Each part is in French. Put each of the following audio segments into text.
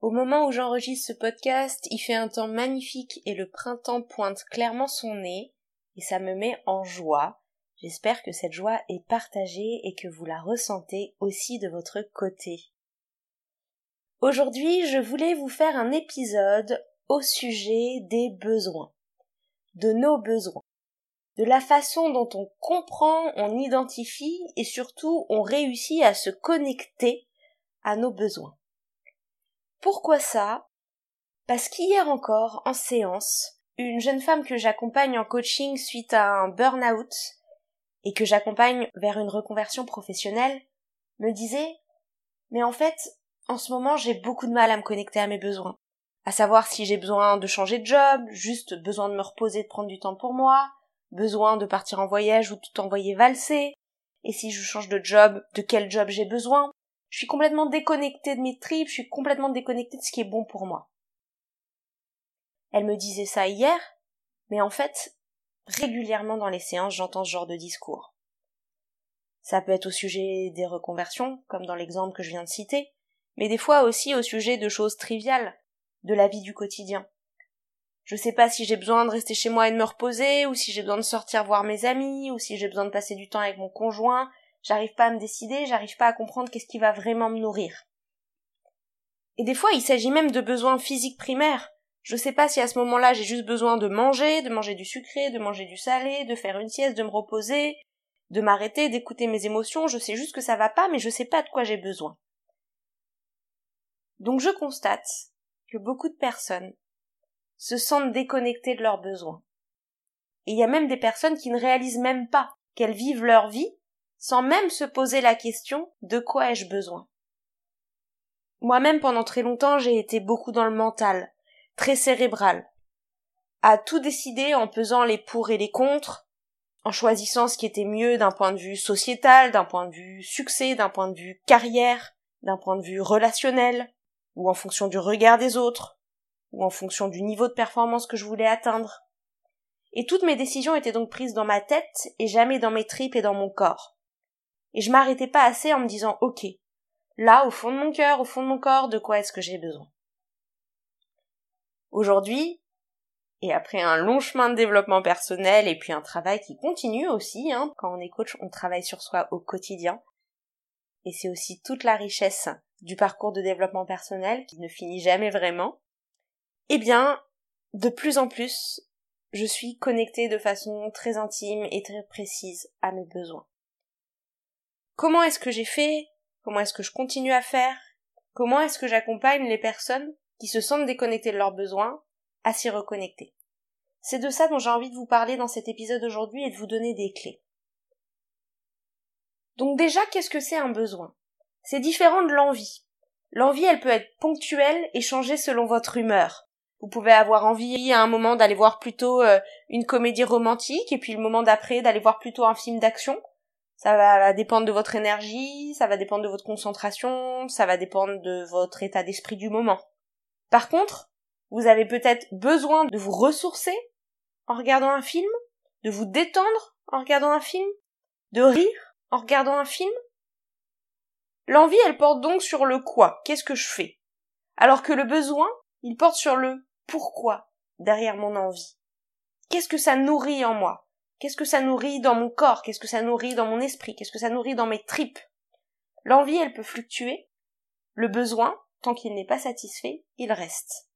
Au moment où j'enregistre ce podcast, il fait un temps magnifique et le printemps pointe clairement son nez, et ça me met en joie. J'espère que cette joie est partagée et que vous la ressentez aussi de votre côté. Aujourd'hui, je voulais vous faire un épisode au sujet des besoins, de nos besoins, de la façon dont on comprend, on identifie et surtout on réussit à se connecter à nos besoins. Pourquoi ça? Parce qu'hier encore, en séance, une jeune femme que j'accompagne en coaching suite à un burn-out et que j'accompagne vers une reconversion professionnelle me disait Mais en fait, en ce moment, j'ai beaucoup de mal à me connecter à mes besoins. À savoir si j'ai besoin de changer de job, juste besoin de me reposer, de prendre du temps pour moi, besoin de partir en voyage ou tout envoyer valser, et si je change de job, de quel job j'ai besoin? Je suis complètement déconnectée de mes tripes, je suis complètement déconnectée de ce qui est bon pour moi. Elle me disait ça hier, mais en fait, régulièrement dans les séances, j'entends ce genre de discours. Ça peut être au sujet des reconversions, comme dans l'exemple que je viens de citer, mais des fois aussi au sujet de choses triviales, de la vie du quotidien. Je sais pas si j'ai besoin de rester chez moi et de me reposer, ou si j'ai besoin de sortir voir mes amis, ou si j'ai besoin de passer du temps avec mon conjoint. J'arrive pas à me décider, j'arrive pas à comprendre qu'est-ce qui va vraiment me nourrir. Et des fois, il s'agit même de besoins physiques primaires. Je sais pas si à ce moment-là j'ai juste besoin de manger, de manger du sucré, de manger du salé, de faire une sieste, de me reposer, de m'arrêter, d'écouter mes émotions, je sais juste que ça va pas, mais je sais pas de quoi j'ai besoin. Donc je constate que beaucoup de personnes se sentent déconnectées de leurs besoins. Et il y a même des personnes qui ne réalisent même pas qu'elles vivent leur vie sans même se poser la question de quoi ai-je besoin? Moi-même pendant très longtemps j'ai été beaucoup dans le mental, très cérébral, à tout décider en pesant les pour et les contre, en choisissant ce qui était mieux d'un point de vue sociétal, d'un point de vue succès, d'un point de vue carrière, d'un point de vue relationnel, ou en fonction du regard des autres, ou en fonction du niveau de performance que je voulais atteindre. Et toutes mes décisions étaient donc prises dans ma tête et jamais dans mes tripes et dans mon corps. Et je m'arrêtais pas assez en me disant ok, là, au fond de mon cœur, au fond de mon corps, de quoi est-ce que j'ai besoin? Aujourd'hui, et après un long chemin de développement personnel et puis un travail qui continue aussi, hein, quand on est coach, on travaille sur soi au quotidien. Et c'est aussi toute la richesse du parcours de développement personnel qui ne finit jamais vraiment. Eh bien, de plus en plus, je suis connectée de façon très intime et très précise à mes besoins. Comment est-ce que j'ai fait Comment est-ce que je continue à faire Comment est-ce que j'accompagne les personnes qui se sentent déconnectées de leurs besoins à s'y reconnecter C'est de ça dont j'ai envie de vous parler dans cet épisode aujourd'hui et de vous donner des clés. Donc déjà, qu'est-ce que c'est un besoin? C'est différent de l'envie. L'envie, elle peut être ponctuelle et changer selon votre humeur. Vous pouvez avoir envie à un moment d'aller voir plutôt euh, une comédie romantique et puis le moment d'après d'aller voir plutôt un film d'action. Ça va dépendre de votre énergie, ça va dépendre de votre concentration, ça va dépendre de votre état d'esprit du moment. Par contre, vous avez peut-être besoin de vous ressourcer en regardant un film, de vous détendre en regardant un film, de rire en regardant un film. L'envie, elle porte donc sur le quoi, qu'est-ce que je fais? Alors que le besoin, il porte sur le pourquoi derrière mon envie. Qu'est-ce que ça nourrit en moi? Qu'est-ce que ça nourrit dans mon corps? Qu'est-ce que ça nourrit dans mon esprit? Qu'est-ce que ça nourrit dans mes tripes? L'envie, elle peut fluctuer. Le besoin, tant qu'il n'est pas satisfait, il reste.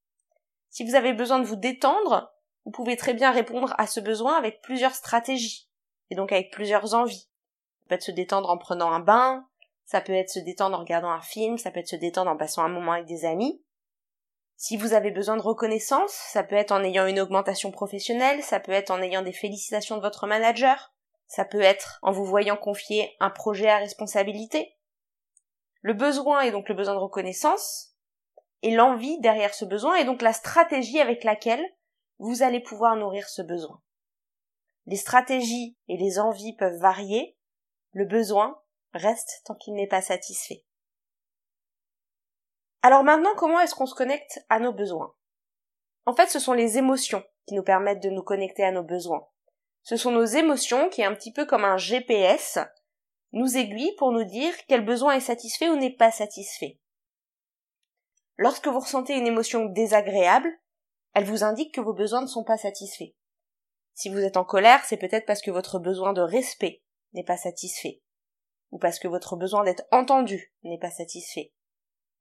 Si vous avez besoin de vous détendre, vous pouvez très bien répondre à ce besoin avec plusieurs stratégies, et donc avec plusieurs envies. Ça peut être se détendre en prenant un bain, ça peut être se détendre en regardant un film, ça peut être se détendre en passant un moment avec des amis, si vous avez besoin de reconnaissance, ça peut être en ayant une augmentation professionnelle, ça peut être en ayant des félicitations de votre manager, ça peut être en vous voyant confier un projet à responsabilité. Le besoin est donc le besoin de reconnaissance, et l'envie derrière ce besoin et donc la stratégie avec laquelle vous allez pouvoir nourrir ce besoin. Les stratégies et les envies peuvent varier, le besoin reste tant qu'il n'est pas satisfait. Alors maintenant, comment est-ce qu'on se connecte à nos besoins? En fait, ce sont les émotions qui nous permettent de nous connecter à nos besoins. Ce sont nos émotions qui, un petit peu comme un GPS, nous aiguillent pour nous dire quel besoin est satisfait ou n'est pas satisfait. Lorsque vous ressentez une émotion désagréable, elle vous indique que vos besoins ne sont pas satisfaits. Si vous êtes en colère, c'est peut-être parce que votre besoin de respect n'est pas satisfait, ou parce que votre besoin d'être entendu n'est pas satisfait,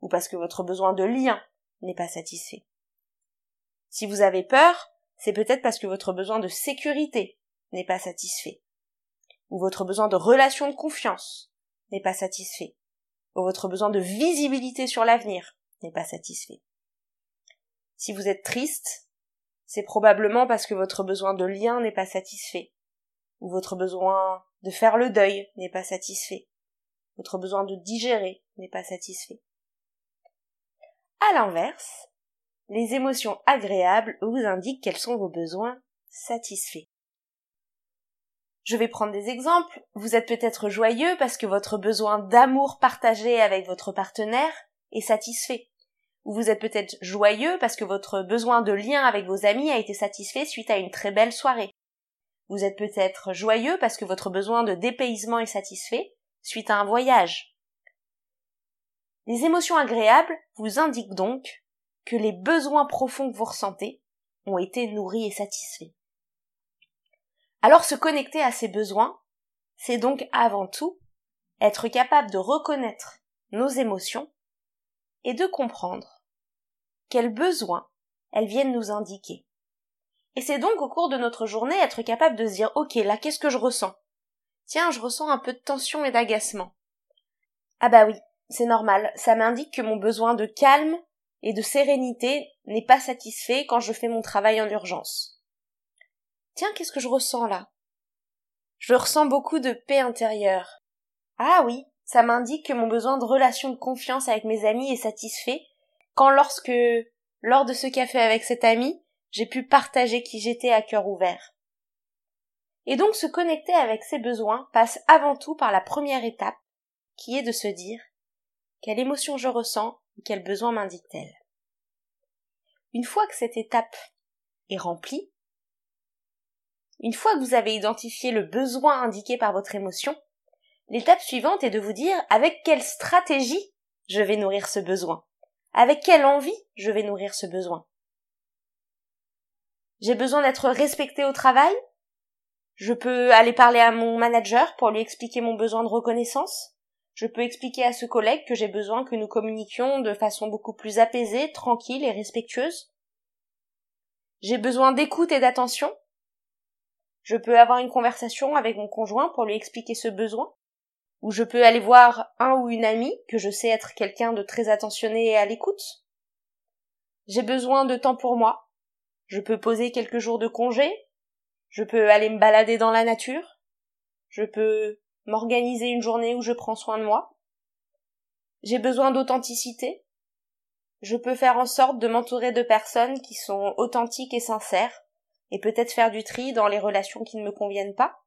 ou parce que votre besoin de lien n'est pas satisfait. Si vous avez peur, c'est peut-être parce que votre besoin de sécurité n'est pas satisfait, ou votre besoin de relation de confiance n'est pas satisfait, ou votre besoin de visibilité sur l'avenir n'est pas satisfait. Si vous êtes triste, c'est probablement parce que votre besoin de lien n'est pas satisfait, ou votre besoin de faire le deuil n'est pas satisfait, votre besoin de digérer n'est pas satisfait. À l'inverse, les émotions agréables vous indiquent quels sont vos besoins satisfaits. Je vais prendre des exemples. Vous êtes peut-être joyeux parce que votre besoin d'amour partagé avec votre partenaire est satisfait. Ou vous êtes peut-être joyeux parce que votre besoin de lien avec vos amis a été satisfait suite à une très belle soirée. Vous êtes peut-être joyeux parce que votre besoin de dépaysement est satisfait suite à un voyage. Les émotions agréables vous indiquent donc que les besoins profonds que vous ressentez ont été nourris et satisfaits. Alors se connecter à ces besoins, c'est donc avant tout être capable de reconnaître nos émotions et de comprendre quels besoins elles viennent nous indiquer. Et c'est donc au cours de notre journée être capable de se dire ok là qu'est-ce que je ressens? Tiens, je ressens un peu de tension et d'agacement. Ah bah oui, c'est normal, ça m'indique que mon besoin de calme et de sérénité n'est pas satisfait quand je fais mon travail en urgence. Tiens, qu'est-ce que je ressens là? Je ressens beaucoup de paix intérieure. Ah oui, ça m'indique que mon besoin de relation de confiance avec mes amis est satisfait quand lorsque, lors de ce café avec cet ami, j'ai pu partager qui j'étais à cœur ouvert. Et donc se connecter avec ses besoins passe avant tout par la première étape, qui est de se dire quelle émotion je ressens et quel besoin m'indique-t-elle? Une fois que cette étape est remplie, une fois que vous avez identifié le besoin indiqué par votre émotion, L'étape suivante est de vous dire avec quelle stratégie je vais nourrir ce besoin? Avec quelle envie je vais nourrir ce besoin? J'ai besoin d'être respecté au travail? Je peux aller parler à mon manager pour lui expliquer mon besoin de reconnaissance? Je peux expliquer à ce collègue que j'ai besoin que nous communiquions de façon beaucoup plus apaisée, tranquille et respectueuse J'ai besoin d'écoute et d'attention Je peux avoir une conversation avec mon conjoint pour lui expliquer ce besoin où je peux aller voir un ou une amie que je sais être quelqu'un de très attentionné et à l'écoute. J'ai besoin de temps pour moi. Je peux poser quelques jours de congé. Je peux aller me balader dans la nature. Je peux m'organiser une journée où je prends soin de moi. J'ai besoin d'authenticité. Je peux faire en sorte de m'entourer de personnes qui sont authentiques et sincères, et peut-être faire du tri dans les relations qui ne me conviennent pas.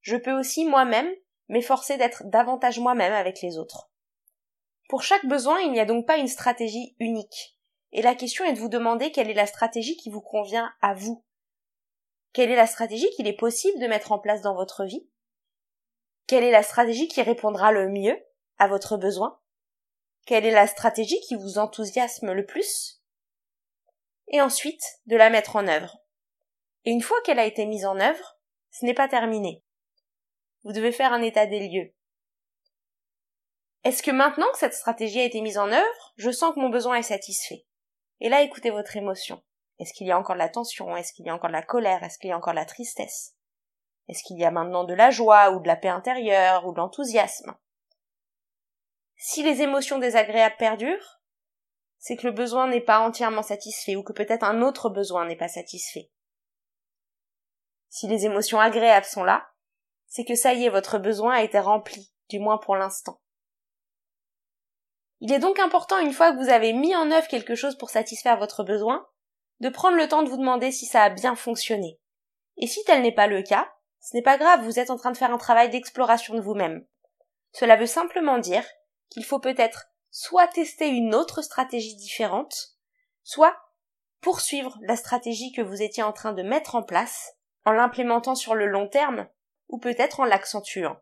Je peux aussi moi-même m'efforcer d'être davantage moi-même avec les autres. Pour chaque besoin, il n'y a donc pas une stratégie unique. Et la question est de vous demander quelle est la stratégie qui vous convient à vous. Quelle est la stratégie qu'il est possible de mettre en place dans votre vie Quelle est la stratégie qui répondra le mieux à votre besoin? Quelle est la stratégie qui vous enthousiasme le plus? Et ensuite, de la mettre en œuvre. Et une fois qu'elle a été mise en œuvre, ce n'est pas terminé. Vous devez faire un état des lieux. Est-ce que maintenant que cette stratégie a été mise en œuvre, je sens que mon besoin est satisfait? Et là, écoutez votre émotion. Est-ce qu'il y a encore de la tension? Est-ce qu'il y a encore de la colère? Est-ce qu'il y a encore de la tristesse? Est-ce qu'il y a maintenant de la joie ou de la paix intérieure ou de l'enthousiasme? Si les émotions désagréables perdurent, c'est que le besoin n'est pas entièrement satisfait ou que peut-être un autre besoin n'est pas satisfait. Si les émotions agréables sont là, c'est que ça y est, votre besoin a été rempli, du moins pour l'instant. Il est donc important, une fois que vous avez mis en œuvre quelque chose pour satisfaire votre besoin, de prendre le temps de vous demander si ça a bien fonctionné. Et si tel n'est pas le cas, ce n'est pas grave, vous êtes en train de faire un travail d'exploration de vous-même. Cela veut simplement dire qu'il faut peut-être soit tester une autre stratégie différente, soit poursuivre la stratégie que vous étiez en train de mettre en place en l'implémentant sur le long terme ou peut-être en l'accentuant.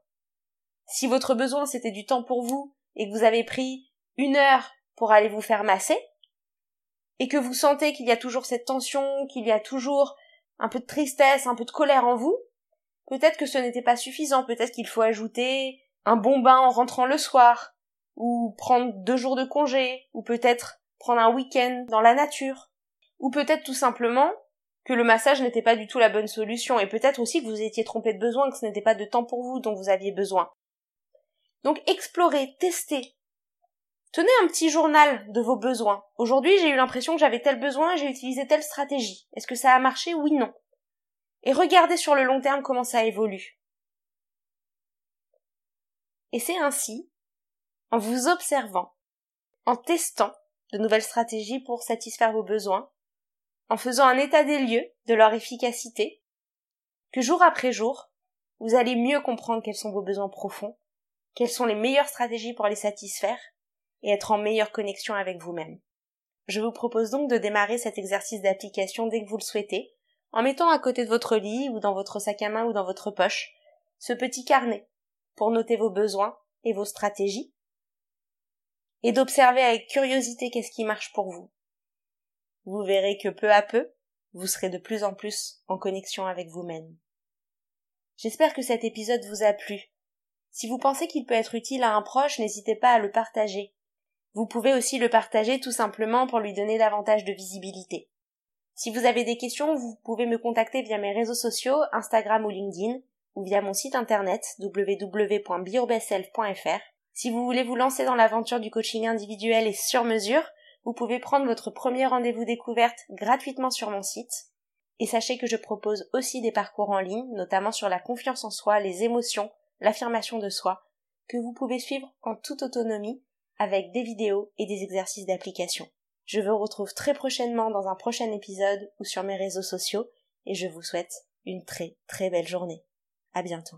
Si votre besoin c'était du temps pour vous et que vous avez pris une heure pour aller vous faire masser, et que vous sentez qu'il y a toujours cette tension, qu'il y a toujours un peu de tristesse, un peu de colère en vous, peut-être que ce n'était pas suffisant, peut-être qu'il faut ajouter un bon bain en rentrant le soir, ou prendre deux jours de congé, ou peut-être prendre un week-end dans la nature, ou peut-être tout simplement que le massage n'était pas du tout la bonne solution, et peut-être aussi que vous étiez trompé de besoin, que ce n'était pas de temps pour vous dont vous aviez besoin. Donc explorez, testez. Tenez un petit journal de vos besoins. Aujourd'hui, j'ai eu l'impression que j'avais tel besoin, j'ai utilisé telle stratégie. Est-ce que ça a marché? Oui, non. Et regardez sur le long terme comment ça évolue. Et c'est ainsi, en vous observant, en testant de nouvelles stratégies pour satisfaire vos besoins, en faisant un état des lieux de leur efficacité, que jour après jour, vous allez mieux comprendre quels sont vos besoins profonds, quelles sont les meilleures stratégies pour les satisfaire, et être en meilleure connexion avec vous-même. Je vous propose donc de démarrer cet exercice d'application dès que vous le souhaitez, en mettant à côté de votre lit ou dans votre sac à main ou dans votre poche ce petit carnet pour noter vos besoins et vos stratégies, et d'observer avec curiosité qu'est-ce qui marche pour vous. Vous verrez que peu à peu, vous serez de plus en plus en connexion avec vous-même. J'espère que cet épisode vous a plu. Si vous pensez qu'il peut être utile à un proche, n'hésitez pas à le partager. Vous pouvez aussi le partager tout simplement pour lui donner davantage de visibilité. Si vous avez des questions, vous pouvez me contacter via mes réseaux sociaux, Instagram ou LinkedIn, ou via mon site internet www.biobself.fr. Si vous voulez vous lancer dans l'aventure du coaching individuel et sur mesure, vous pouvez prendre votre premier rendez-vous découverte gratuitement sur mon site. Et sachez que je propose aussi des parcours en ligne, notamment sur la confiance en soi, les émotions, l'affirmation de soi, que vous pouvez suivre en toute autonomie avec des vidéos et des exercices d'application. Je vous retrouve très prochainement dans un prochain épisode ou sur mes réseaux sociaux et je vous souhaite une très très belle journée. À bientôt.